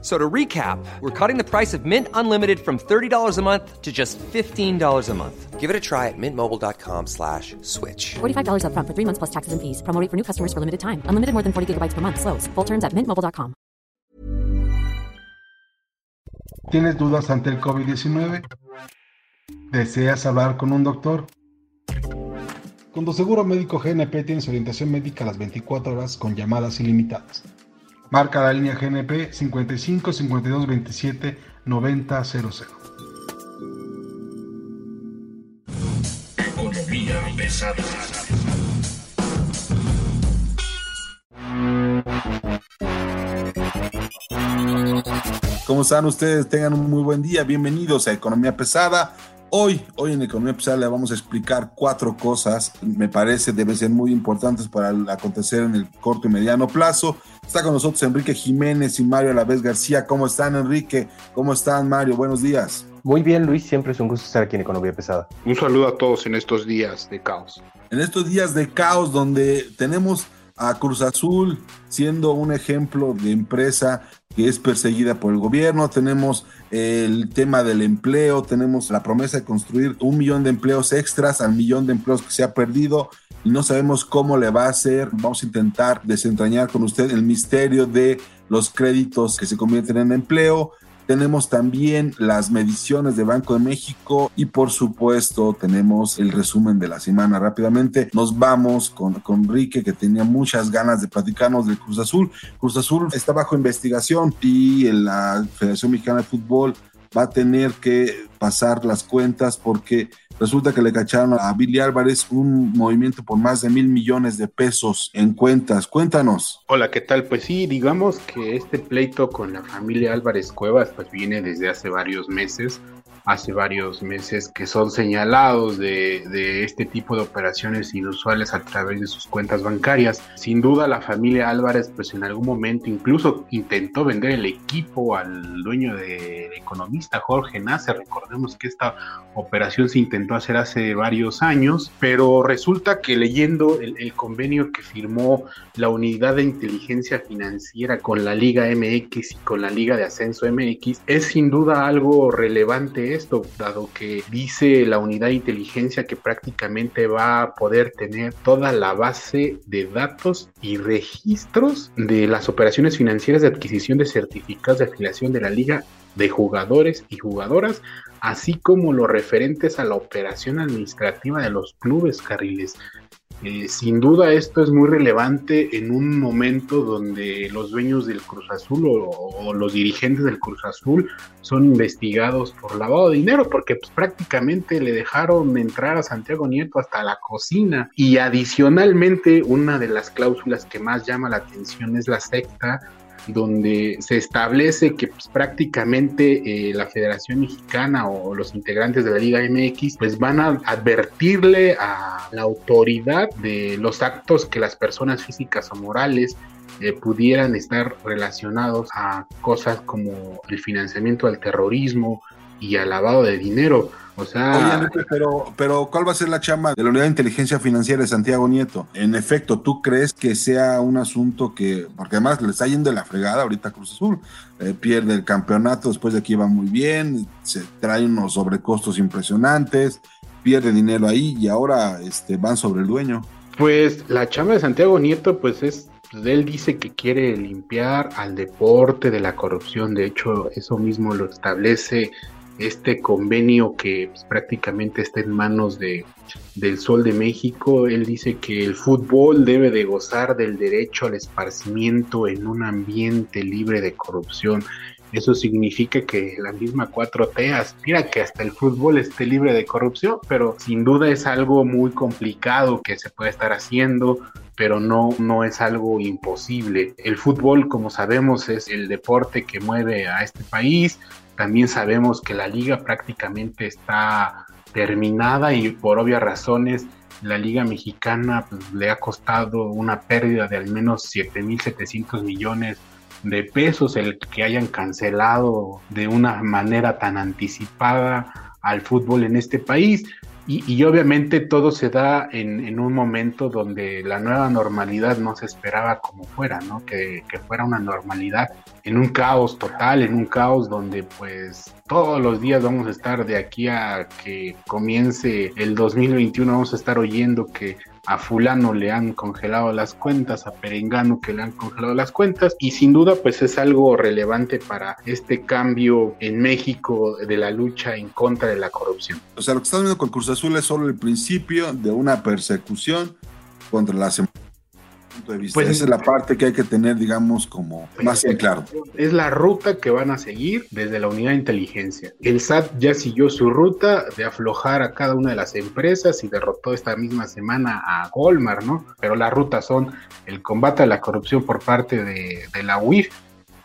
So to recap, we're cutting the price of Mint Unlimited from $30 a month to just $15 a month. Give it a try at mintmobile.com slash switch. $45 upfront for three months plus taxes and fees. Promo rate for new customers for limited time. Unlimited more than 40 gigabytes per month. Slows. Full terms at mintmobile.com. ¿Tienes dudas ante el COVID-19? ¿Deseas hablar con un doctor? Con tu seguro médico GNP tienes orientación médica a las 24 horas con llamadas ilimitadas. Marca la línea GNP 55 52 27 90 00. Economía pesada. ¿Cómo están ustedes? Tengan un muy buen día. Bienvenidos a Economía Pesada. Hoy, hoy en Economía Pesada le vamos a explicar cuatro cosas, me parece deben ser muy importantes para el acontecer en el corto y mediano plazo. Está con nosotros Enrique Jiménez y Mario Alavés García. ¿Cómo están, Enrique? ¿Cómo están, Mario? Buenos días. Muy bien, Luis, siempre es un gusto estar aquí en Economía Pesada. Un saludo a todos en estos días de caos. En estos días de caos donde tenemos a Cruz Azul siendo un ejemplo de empresa que es perseguida por el gobierno, tenemos el tema del empleo, tenemos la promesa de construir un millón de empleos extras al millón de empleos que se ha perdido y no sabemos cómo le va a hacer. Vamos a intentar desentrañar con usted el misterio de los créditos que se convierten en empleo, tenemos también las mediciones de Banco de México y por supuesto tenemos el resumen de la semana. Rápidamente nos vamos con, con Enrique que tenía muchas ganas de platicarnos del Cruz Azul. Cruz Azul está bajo investigación y la Federación Mexicana de Fútbol va a tener que pasar las cuentas porque resulta que le cacharon a Billy Álvarez un movimiento por más de mil millones de pesos en cuentas. Cuéntanos. Hola, ¿qué tal? Pues sí, digamos que este pleito con la familia Álvarez Cuevas pues viene desde hace varios meses hace varios meses que son señalados de, este tipo de operaciones inusuales a través de sus cuentas bancarias. Sin duda la familia Álvarez pues en algún momento incluso intentó vender el equipo al dueño de economista Jorge Nace. Recordemos que esta operación se intentó hacer hace varios años, pero resulta que leyendo el, el convenio que firmó la unidad de inteligencia financiera con la Liga MX y con la Liga de Ascenso MX, es sin duda algo relevante esto, dado que dice la unidad de inteligencia que prácticamente va a poder tener toda la base de datos y registros de las operaciones financieras de adquisición de certificados de afiliación de la liga de jugadores y jugadoras, así como los referentes a la operación administrativa de los clubes carriles. Eh, sin duda esto es muy relevante en un momento donde los dueños del Cruz Azul o, los dirigentes del Cruz Azul son investigados por lavado de dinero porque pues, prácticamente le dejaron entrar a Santiago Nieto hasta la cocina. Y adicionalmente una de las cláusulas que más llama la atención es la secta donde se establece que pues, prácticamente eh, la Federación Mexicana o los integrantes de la Liga MX pues van a advertirle a la autoridad de los actos que las personas físicas o morales eh, pudieran estar relacionados a cosas como el financiamiento al terrorismo y al lavado de dinero. O sea, Oye, pero, pero ¿cuál va a ser la chamba de la Unidad de Inteligencia Financiera de Santiago Nieto? En efecto, ¿tú crees que sea un asunto que, porque además le está yendo de la fregada ahorita a Cruz Azul, eh, pierde el campeonato, después de aquí va muy bien, se trae unos sobrecostos impresionantes, pierde dinero ahí y ahora este, van sobre el dueño? Pues la chamba de Santiago Nieto, pues es pues él dice que quiere limpiar al deporte de la corrupción, de hecho eso mismo lo establece este convenio que pues, prácticamente está en manos de, del Sol de México. Él dice que el fútbol debe de gozar del derecho al esparcimiento en un ambiente libre de corrupción. Eso significa que la misma 4T aspira que hasta el fútbol esté libre de corrupción, pero sin duda es algo muy complicado que se puede estar haciendo, pero no, no es algo imposible. El fútbol, como sabemos, es el deporte que mueve a este país. También sabemos que la liga prácticamente está terminada y por obvias razones la liga mexicana pues, le ha costado una pérdida de al menos 7.700 millones de pesos el que hayan cancelado de una manera tan anticipada al fútbol en este país. Y, obviamente todo se da en, un momento donde la nueva normalidad no se esperaba como fuera, ¿no? Que, que, fuera una normalidad en un caos total, en un caos donde pues todos los días vamos a estar de aquí a que comience el 2021, vamos a estar oyendo que a fulano le han congelado las cuentas, a Perengano que le han congelado las cuentas y sin duda pues es algo relevante para este cambio en México de la lucha en contra de la corrupción. O sea, lo que estamos viendo con Cruz Azul es solo el principio de una persecución contra las empresas pues, Esa es la parte que hay que tener, digamos, como pues, más en claro. Es la ruta que van a seguir desde la unidad de inteligencia. El SAT ya siguió su ruta de aflojar a cada una de las empresas y derrotó esta misma semana a Goldmar, ¿no? Pero las rutas son el combate a la corrupción por parte de, de la UIF,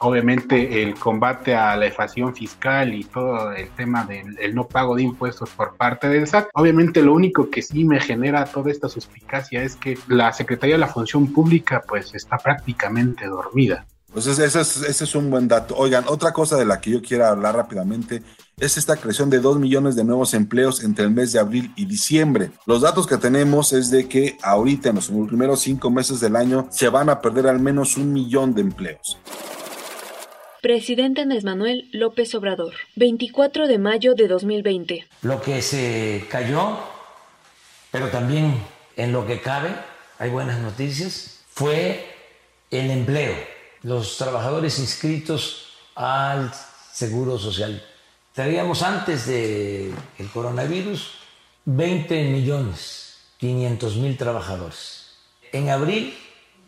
obviamente el combate a la evasión fiscal y todo el tema del no pago de impuestos por parte del SAT. Obviamente lo único que sí me genera toda esta suspicacia es que la Secretaría de la Función Pública pues está prácticamente dormida. Pues ese, ese, es un buen dato. Oigan, otra cosa de la que yo quiero hablar rápidamente es esta creación de 2 millones de nuevos empleos entre el mes de abril y diciembre. Los datos que tenemos es de que ahorita en los primeros cinco meses del año se van a perder al menos un millón de empleos. Presidente Andrés Manuel López Obrador, 24 de mayo de 2020. Lo que se cayó, pero también en lo que cabe, hay buenas noticias, fue el empleo, los trabajadores inscritos al Seguro Social. Traíamos antes del el coronavirus 20 millones 500 mil trabajadores. En abril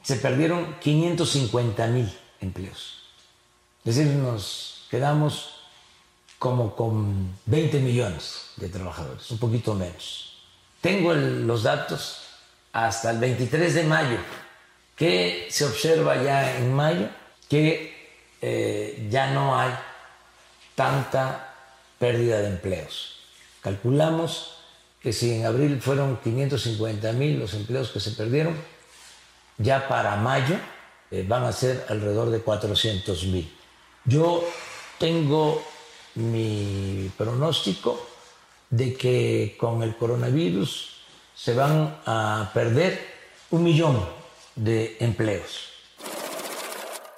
se perdieron 550 mil empleos. Es decir, nos quedamos como con 20 millones de trabajadores, un poquito menos. Tengo los datos hasta el 23 de mayo, que se observa ya en mayo que eh, ya no hay tanta pérdida de empleos. Calculamos que si en abril fueron 550 mil los empleos que se perdieron, ya para mayo eh, van a ser alrededor de 400 mil. Yo tengo mi pronóstico de que con el coronavirus se van a perder un millón de empleos.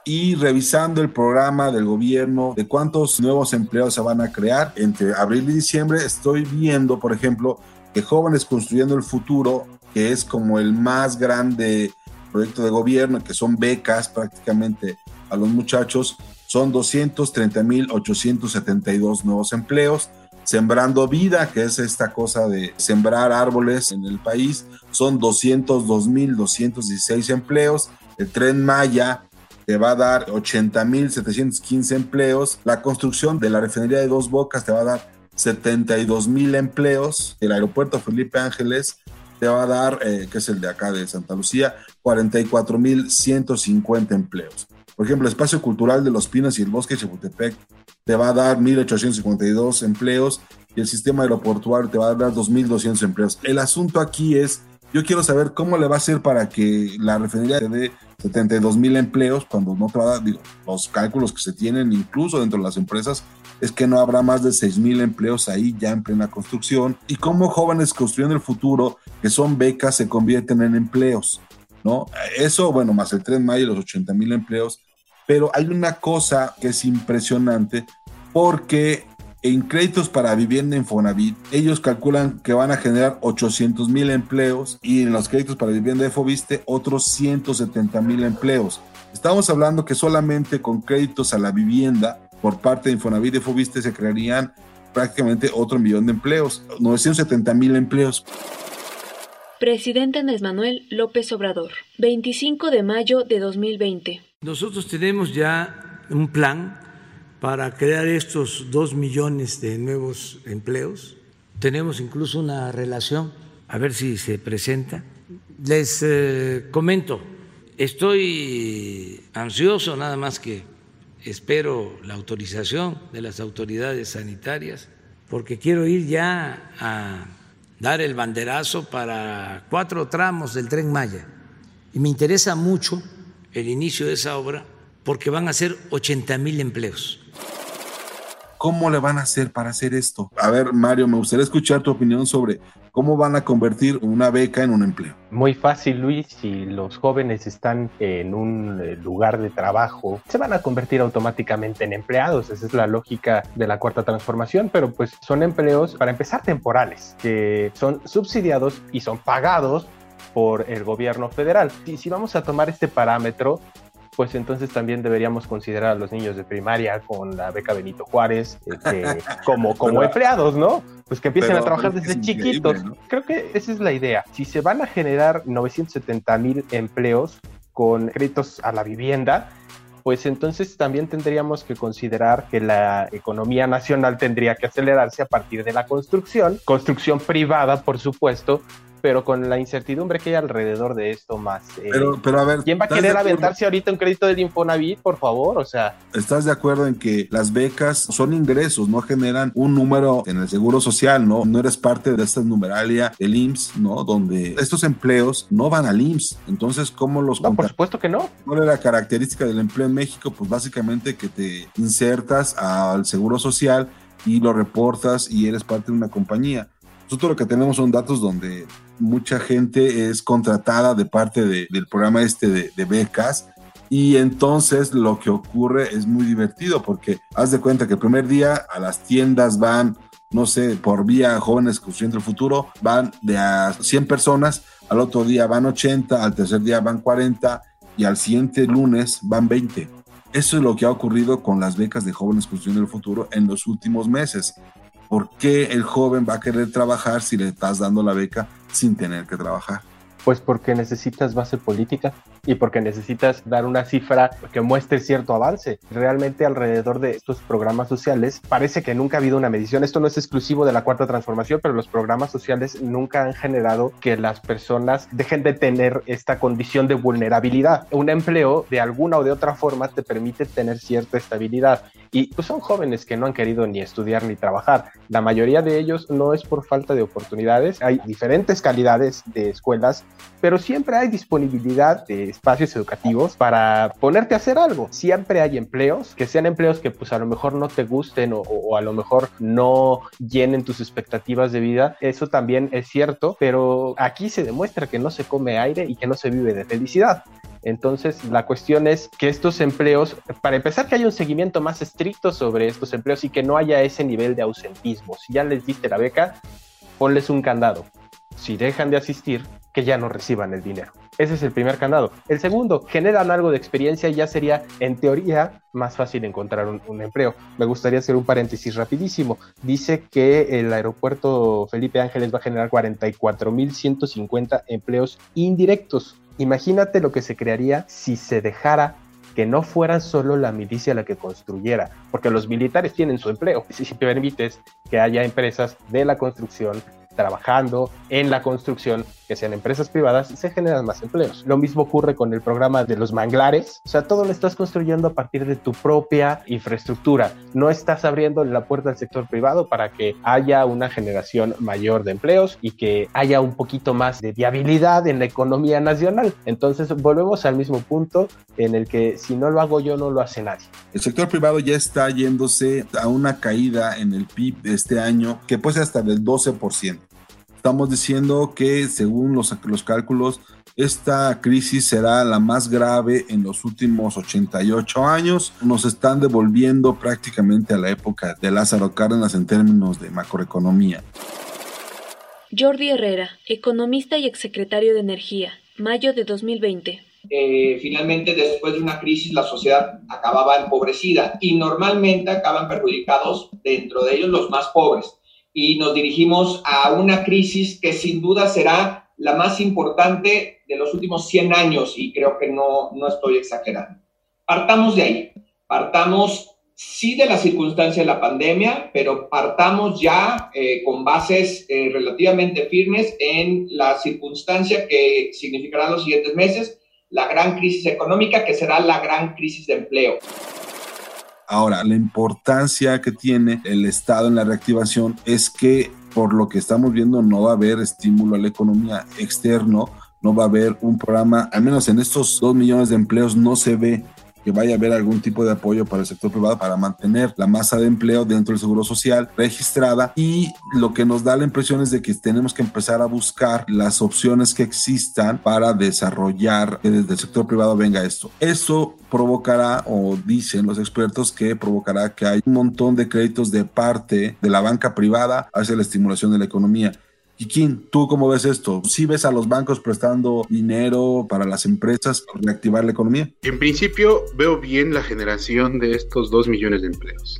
Y revisando el programa del gobierno de cuántos nuevos empleos se van a crear entre abril y diciembre, estoy viendo, por ejemplo, que Jóvenes Construyendo el Futuro, que es como el más grande proyecto de gobierno, que son becas prácticamente a los muchachos, son 230.872 nuevos empleos. Sembrando Vida, que es esta cosa de sembrar árboles en el país, son 202.216 empleos. El tren Maya te va a dar 80.715 empleos. La construcción de la refinería de Dos Bocas te va a dar 72.000 empleos. El aeropuerto Felipe Ángeles te va a dar, eh, que es el de acá de Santa Lucía, 44.150 empleos. Por ejemplo, el espacio cultural de Los Pinos y el Bosque de Chapultepec te va a dar 1.852 empleos y el sistema aeroportuario te va a dar 2.200 empleos. El asunto aquí es, yo quiero saber cómo le va a hacer para que la refinería te dé 72.000 empleos cuando no te va a dar, digo, los cálculos que se tienen incluso dentro de las empresas es que no habrá más de 6.000 empleos ahí ya en plena construcción y cómo jóvenes construyendo el futuro, que son becas, se convierten en empleos. ¿No? Eso, bueno, más el tren Maya y los 80 mil empleos, pero hay una cosa que es impresionante porque en créditos para vivienda Infonavit, ellos calculan que van a generar 800 mil empleos y en los créditos para vivienda de Fobiste otros 170 mil empleos. Estamos hablando que solamente con créditos a la vivienda por parte de Infonavit y Fobiste se crearían prácticamente otro millón de empleos, 970 mil empleos. Presidente Andrés Manuel López Obrador, 25 de mayo de 2020. Nosotros tenemos ya un plan para crear estos dos millones de nuevos empleos. Tenemos incluso una relación, a ver si se presenta. Les eh, comento, estoy ansioso, nada más que espero la autorización de las autoridades sanitarias, porque quiero ir ya a dar el banderazo para cuatro tramos del tren Maya. Y me interesa mucho el inicio de esa obra porque van a ser 80 mil empleos. ¿Cómo le van a hacer para hacer esto? A ver, Mario, me gustaría escuchar tu opinión sobre cómo van a convertir una beca en un empleo. Muy fácil, Luis. Si los jóvenes están en un eh, lugar de trabajo, se van a convertir automáticamente en empleados. Esa es la lógica de la cuarta transformación, pero pues son empleos, para empezar, temporales, que son subsidiados y son pagados por el gobierno federal. Y si vamos a tomar este parámetro, pues entonces también deberíamos considerar a los niños de primaria con la beca Benito Juárez eh, como, como empleados, ¿no? Pues que empiecen a trabajar desde chiquitos. Creo que esa es la idea. Si se van a generar 970 mil empleos con créditos a la vivienda, pues entonces también tendríamos que considerar que la economía nacional tendría que acelerarse a partir de la construcción, construcción privada, por supuesto, pero con la incertidumbre que hay alrededor de esto más. Eh, pero, pero a ver. ¿Quién va a querer aventarse ahorita un crédito del Infonavit, por favor? O sea. ¿Estás de acuerdo en que las becas son ingresos, no generan un número en el seguro social, no? No eres parte de esta numeralia del IMSS, ¿no? Donde estos empleos no van al IMSS. Entonces, ¿cómo los. No, por supuesto que no. ¿Cuál es la característica del empleo en México? Pues básicamente que te insertas al seguro social y lo reportas y eres parte de una compañía. Nosotros lo que tenemos son datos donde mucha gente es contratada de parte del programa este de, becas y entonces lo que ocurre es muy divertido porque haz de cuenta que el primer día a las tiendas van, no sé, por vía jóvenes construyendo el futuro, van de a 100 personas, al otro día van 80, al tercer día van 40 y al siguiente lunes van 20. Eso es lo que ha ocurrido con las becas de jóvenes construyendo el futuro en los últimos meses. ¿Por qué el joven va a querer trabajar si le estás dando la beca sin tener que trabajar? Pues porque necesitas base política y porque necesitas dar una cifra que muestre cierto avance. Realmente alrededor de estos programas sociales parece que nunca ha habido una medición. Esto no es exclusivo de la cuarta transformación, pero los programas sociales nunca han generado que las personas dejen de tener esta condición de vulnerabilidad. Un empleo de alguna o de otra forma te permite tener cierta estabilidad y pues, son jóvenes que no han querido ni estudiar ni trabajar. La mayoría de ellos no es por falta de oportunidades. Hay diferentes calidades de escuelas pero siempre hay disponibilidad de espacios educativos para ponerte a hacer algo. Siempre hay empleos, que sean empleos que pues a lo mejor no te gusten o, o, a lo mejor no llenen tus expectativas de vida. Eso también es cierto, pero aquí se demuestra que no se come aire y que no se vive de felicidad. Entonces, la cuestión es que estos empleos, para empezar, que haya un seguimiento más estricto sobre estos empleos y que no haya ese nivel de ausentismo. Si ya les diste la beca, ponles un candado. Si dejan de asistir, que ya no reciban el dinero. Ese es el primer candado. El segundo, generan algo de experiencia y ya sería, en teoría, más fácil encontrar un, empleo. Me gustaría hacer un paréntesis rapidísimo. Dice que el aeropuerto Felipe Ángeles va a generar 44.150 empleos indirectos. Imagínate lo que se crearía si se dejara que no fuera solo la milicia la que construyera, porque los militares tienen su empleo. Si permites que haya empresas de la construcción, trabajando en la construcción, que sean empresas privadas, se generan más empleos. Lo mismo ocurre con el programa de los manglares, o sea, todo lo estás construyendo a partir de tu propia infraestructura. No estás abriendo la puerta al sector privado para que haya una generación mayor de empleos y que haya un poquito más de viabilidad en la economía nacional. Entonces, volvemos al mismo punto en el que si no lo hago yo, no lo hace nadie. El sector privado ya está yéndose a una caída en el PIB de este año que puede ser hasta del 12%. Estamos diciendo que según los, los cálculos, esta crisis será la más grave en los últimos 88 años. Nos están devolviendo prácticamente a la época de Lázaro Cárdenas en términos de macroeconomía. Jordi Herrera, economista y exsecretario de Energía, mayo de 2020. Eh, finalmente, después de una crisis, la sociedad acababa empobrecida y normalmente acaban perjudicados, dentro de ellos, los más pobres y nos dirigimos a una crisis que sin duda será la más importante de los últimos 100 años y creo que no, no estoy exagerando. Partamos de ahí, partamos sí de la circunstancia de la pandemia, pero partamos ya eh, con bases eh, relativamente firmes en la circunstancia que significará los siguientes meses, la gran crisis económica que será la gran crisis de empleo. Ahora, la importancia que tiene el Estado en la reactivación es que por lo que estamos viendo no va a haber estímulo a la economía externo, no va a haber un programa, al menos en estos dos millones de empleos no se ve que vaya a haber algún tipo de apoyo para el sector privado para mantener la masa de empleo dentro del seguro social registrada y lo que nos da la impresión es de que tenemos que empezar a buscar las opciones que existan para desarrollar que desde el sector privado venga esto. Eso provocará, o dicen los expertos, que provocará que hay un montón de créditos de parte de la banca privada hacia la estimulación de la economía. Kikín, ¿tú cómo ves esto? ¿Sí ves a los bancos prestando dinero para las empresas para reactivar la economía? En principio veo bien la generación de estos dos millones de empleos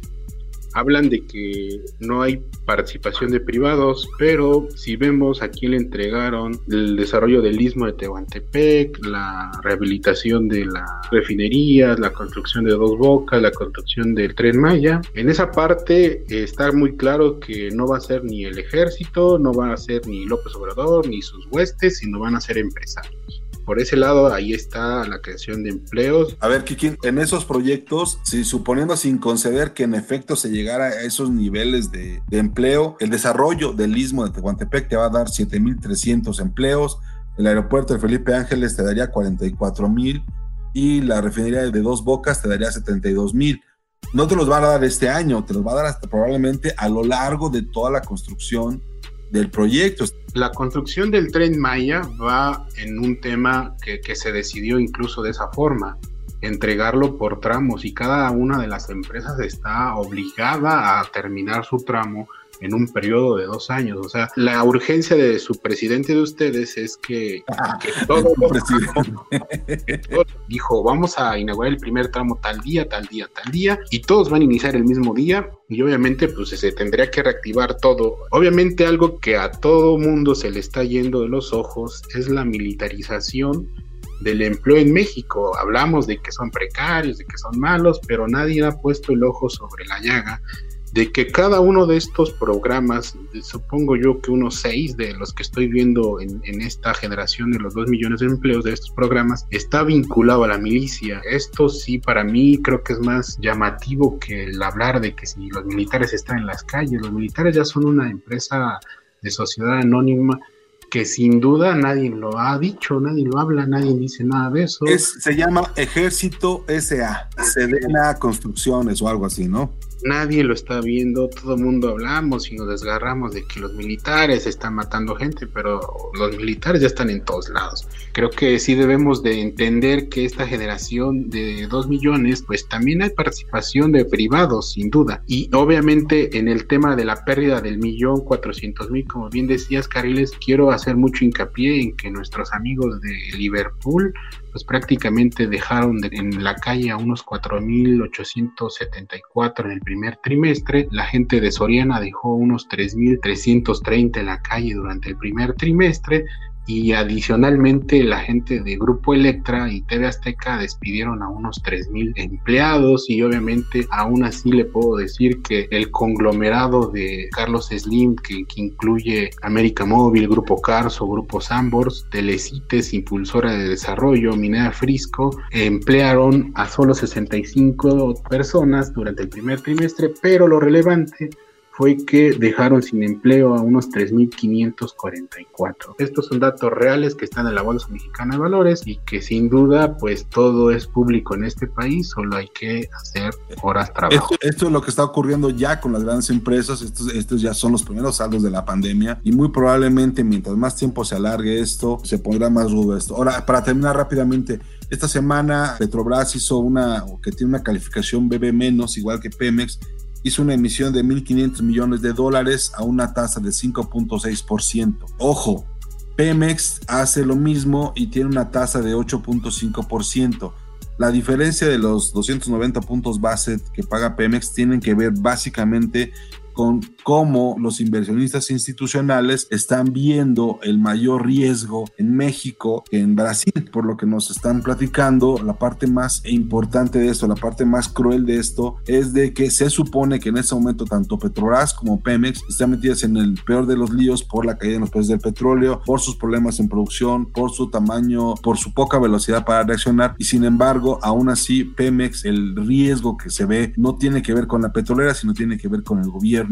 hablan de que no hay participación de privados, pero si vemos a quién le entregaron el desarrollo del istmo de Tehuantepec, la rehabilitación de las refinerías, la construcción de dos bocas, la construcción del tren Maya, en esa parte está muy claro que no va a ser ni el ejército, no va a ser ni López Obrador, ni sus huestes, sino van a ser empresarios por ese lado ahí está la creación de empleos. A ver, Kikín, en esos proyectos, suponiendo sin conceder que en efecto se llegara a esos niveles de, empleo, el desarrollo del istmo de Tehuantepec te va a dar 7.300 empleos, el aeropuerto de Felipe Ángeles te daría 44.000 y la refinería de Dos Bocas te daría 72.000. No te los va a dar este año, te los va a dar hasta probablemente a lo largo de toda la construcción del proyecto. La construcción del tren Maya va en un tema que, que se decidió incluso de esa forma entregarlo por tramos y cada una de las empresas está obligada a terminar su tramo en un periodo de dos años. O sea, la urgencia de su presidente de ustedes es que, todo, dijo, vamos a inaugurar el primer tramo tal día, tal día, tal día, y todos van a iniciar el mismo día, y obviamente pues se tendría que reactivar todo. Obviamente algo que a todo mundo se le está yendo de los ojos es la militarización del empleo en México. Hablamos de que son precarios, de que son malos, pero nadie ha puesto el ojo sobre la llaga de que cada uno de estos programas, supongo yo que unos seis de los que estoy viendo en, esta generación de los dos millones de empleos de estos programas, está vinculado a la milicia. Esto sí, para mí creo que es más llamativo que el hablar de que si los militares están en las calles, los militares ya son una empresa de sociedad anónima que sin duda nadie lo ha dicho, nadie lo habla, nadie dice nada de eso. se llama Ejército SA, Sedena Construcciones o algo así, ¿no? Nadie lo está viendo, todo el mundo hablamos y nos desgarramos de que los militares están matando gente, pero los militares ya están en todos lados. Creo que sí debemos de entender que esta generación de dos millones, pues también hay participación de privados, sin duda. Y obviamente en el tema de la pérdida del millón cuatrocientos mil, como bien decías, Cariles, quiero hacer mucho hincapié en que nuestros amigos de Liverpool pues prácticamente dejaron en la calle a unos 4.874 en el primer trimestre. La gente de Soriana dejó unos 3.330 en la calle durante el primer trimestre y adicionalmente la gente de Grupo Electra y TV Azteca despidieron a unos 3.000 empleados y obviamente aún así le puedo decir que el conglomerado de Carlos Slim que, incluye América Móvil, Grupo Carso, Grupo Sambors, Telecites, Impulsora de Desarrollo, Minera Frisco, emplearon a solo 65 personas durante el primer trimestre, pero lo relevante fue que dejaron sin empleo a unos 3.544. Estos son datos reales que están en la Bolsa Mexicana de Valores y que sin duda pues todo es público en este país, solo hay que hacer horas trabajo. Esto, es lo que está ocurriendo ya con las grandes empresas, estos, estos ya son los primeros saldos de la pandemia y muy probablemente mientras más tiempo se alargue esto, se pondrá más rudo esto. Ahora, para terminar rápidamente, esta semana Petrobras hizo una, que tiene una calificación BB menos, igual que Pemex, hizo una emisión de 1.500 millones de dólares a una tasa de 5.6%. Ojo, Pemex hace lo mismo y tiene una tasa de 8.5%. La diferencia de los 290 puntos base que paga Pemex tienen que ver básicamente con cómo los inversionistas institucionales están viendo el mayor riesgo en México que en Brasil, por lo que nos están platicando, la parte más importante de esto, la parte más cruel de esto, es de que se supone que en ese momento tanto Petrobras como Pemex están metidas en el peor de los líos por la caída de los precios del petróleo, por sus problemas en producción, por su tamaño, por su poca velocidad para reaccionar. Y sin embargo, aún así Pemex, el riesgo que se ve no tiene que ver con la petrolera, sino tiene que ver con el gobierno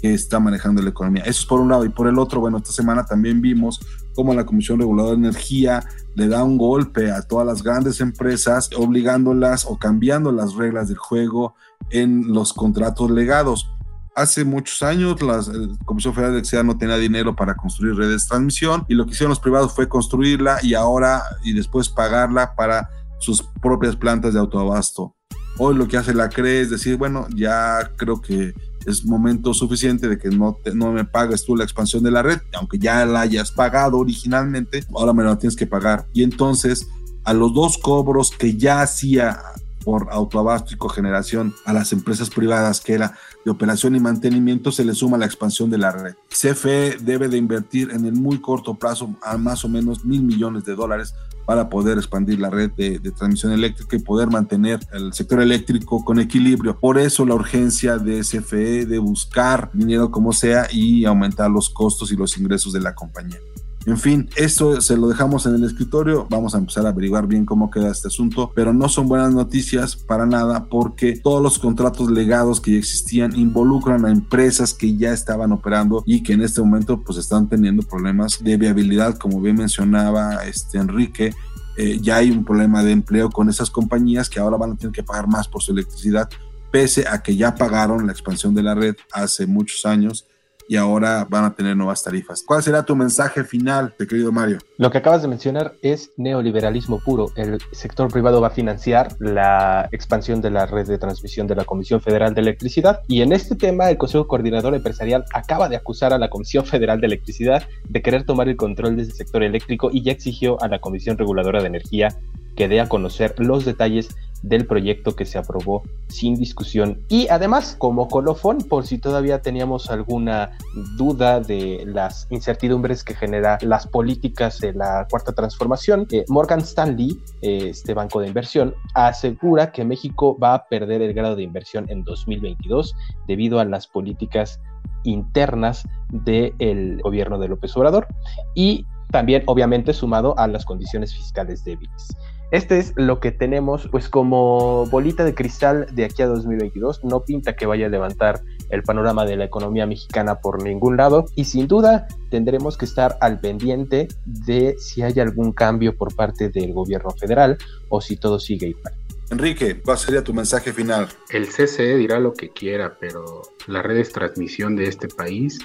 que está manejando la economía. Eso es por un lado. Y por el otro, bueno, esta semana también vimos como la Comisión Reguladora de Energía le da un golpe a todas las grandes empresas, obligándolas o cambiando las reglas del juego en los contratos legados. Hace muchos años la Comisión Federal de Electricidad no tenía dinero para construir redes de transmisión y lo que hicieron los privados fue construirla y ahora y después pagarla para sus propias plantas de autoabasto. Hoy lo que hace la CRE es decir, bueno, ya creo que es momento suficiente de que no, no me pagues tú la expansión de la red, aunque ya la hayas pagado originalmente, ahora me la tienes que pagar. Y entonces a los dos cobros que ya hacía por autoabasto y cogeneración a las empresas privadas, que era de operación y mantenimiento, se le suma la expansión de la red. CFE debe de invertir en el muy corto plazo a más o menos mil millones de dólares para poder expandir la red de, transmisión eléctrica y poder mantener el sector eléctrico con equilibrio. Por eso la urgencia de CFE de buscar dinero como sea y aumentar los costos y los ingresos de la compañía. En fin, esto se lo dejamos en el escritorio. Vamos a empezar a averiguar bien cómo queda este asunto, pero no son buenas noticias para nada porque todos los contratos legados que ya existían involucran a empresas que ya estaban operando y que en este momento pues están teniendo problemas de viabilidad, como bien mencionaba este Enrique. Eh, ya hay un problema de empleo con esas compañías que ahora van a tener que pagar más por su electricidad, pese a que ya pagaron la expansión de la red hace muchos años y ahora van a tener nuevas tarifas. ¿Cuál será tu mensaje final, querido Mario? Lo que acabas de mencionar es neoliberalismo puro. El sector privado va a financiar la expansión de la red de transmisión de la Comisión Federal de Electricidad y en este tema el Consejo Coordinador Empresarial acaba de acusar a la Comisión Federal de Electricidad de querer tomar el control de ese sector eléctrico y ya exigió a la Comisión Reguladora de Energía que dé a conocer los detalles del proyecto que se aprobó sin discusión. Y además, como colofón, por si todavía teníamos alguna duda de las incertidumbres que genera las políticas de la cuarta transformación, eh, Morgan Stanley, eh, este banco de inversión, asegura que México va a perder el grado de inversión en 2022 debido a las políticas internas del gobierno de López Obrador y también obviamente sumado a las condiciones fiscales débiles. Este es lo que tenemos, pues como bolita de cristal de aquí a 2022, no pinta que vaya a levantar el panorama de la economía mexicana por ningún lado y sin duda tendremos que estar al pendiente de si hay algún cambio por parte del gobierno federal o si todo sigue igual. Enrique, ¿cuál sería tu mensaje final? El CCE dirá lo que quiera, pero la red de transmisión de este país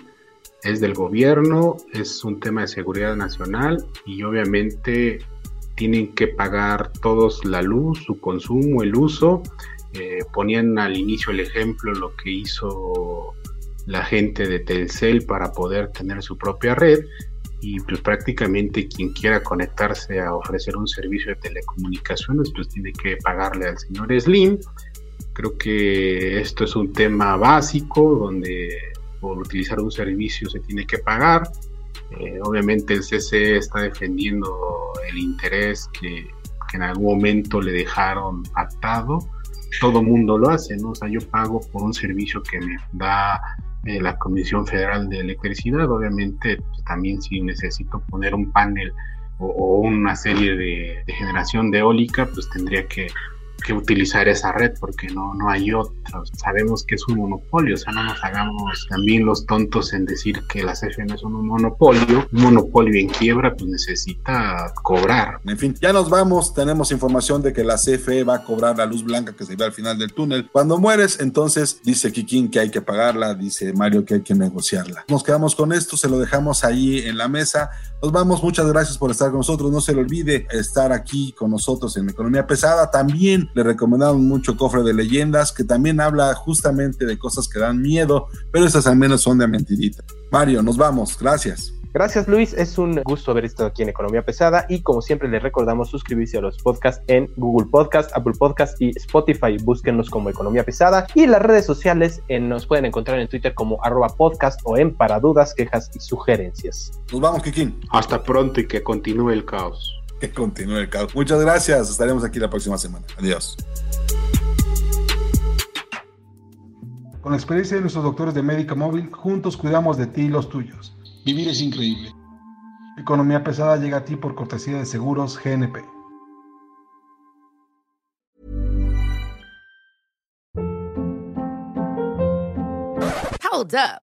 es del gobierno, es un tema de seguridad nacional y obviamente tienen que pagar todos la luz, su consumo, el uso. Eh, ponían al inicio el ejemplo lo que hizo la gente de Telcel para poder tener su propia red y pues prácticamente quien quiera conectarse a ofrecer un servicio de telecomunicaciones pues tiene que pagarle al señor Slim. Creo que esto es un tema básico donde por utilizar un servicio se tiene que pagar eh, obviamente el CC está defendiendo el interés que, en algún momento le dejaron atado. Todo mundo lo hace, ¿no? O sea, yo pago por un servicio que me da eh, la Comisión Federal de Electricidad. Obviamente, pues, también si necesito poner un panel o, una serie de, de, generación de eólica, pues tendría que que utilizar esa red porque no, no hay otros. Sabemos que es un monopolio, o sea, no nos hagamos también los tontos en decir que la CFE no es un monopolio. Un monopolio en quiebra pues necesita cobrar. En fin, ya nos vamos, tenemos información de que la CFE va a cobrar la luz blanca que se ve al final del túnel. Cuando mueres, entonces dice Kikín que hay que pagarla, dice Mario que hay que negociarla. Nos quedamos con esto, se lo dejamos ahí en la mesa. Nos vamos, muchas gracias por estar con nosotros. No se le olvide estar aquí con nosotros en Economía Pesada. También le recomendamos mucho Cofre de Leyendas, que también habla justamente de cosas que dan miedo, pero esas al menos son de mentirita. Mario, nos vamos. Gracias. Gracias Luis, es un gusto haber estado aquí en Economía Pesada y como siempre les recordamos suscribirse a los podcasts en Google Podcast, Apple Podcast y Spotify, búsquenlos como Economía Pesada y las redes sociales nos pueden encontrar en Twitter como arroba podcast o en para dudas, quejas y sugerencias. Nos vamos Kikín. Hasta pronto y que continúe el caos. Que continúe el caos. Muchas gracias, estaremos aquí la próxima semana. Adiós. Con la experiencia de nuestros doctores de Médica Móvil, juntos cuidamos de ti y los tuyos. Vivir es increíble. Economía pesada llega a ti por cortesía de Seguros GNP. Hold up.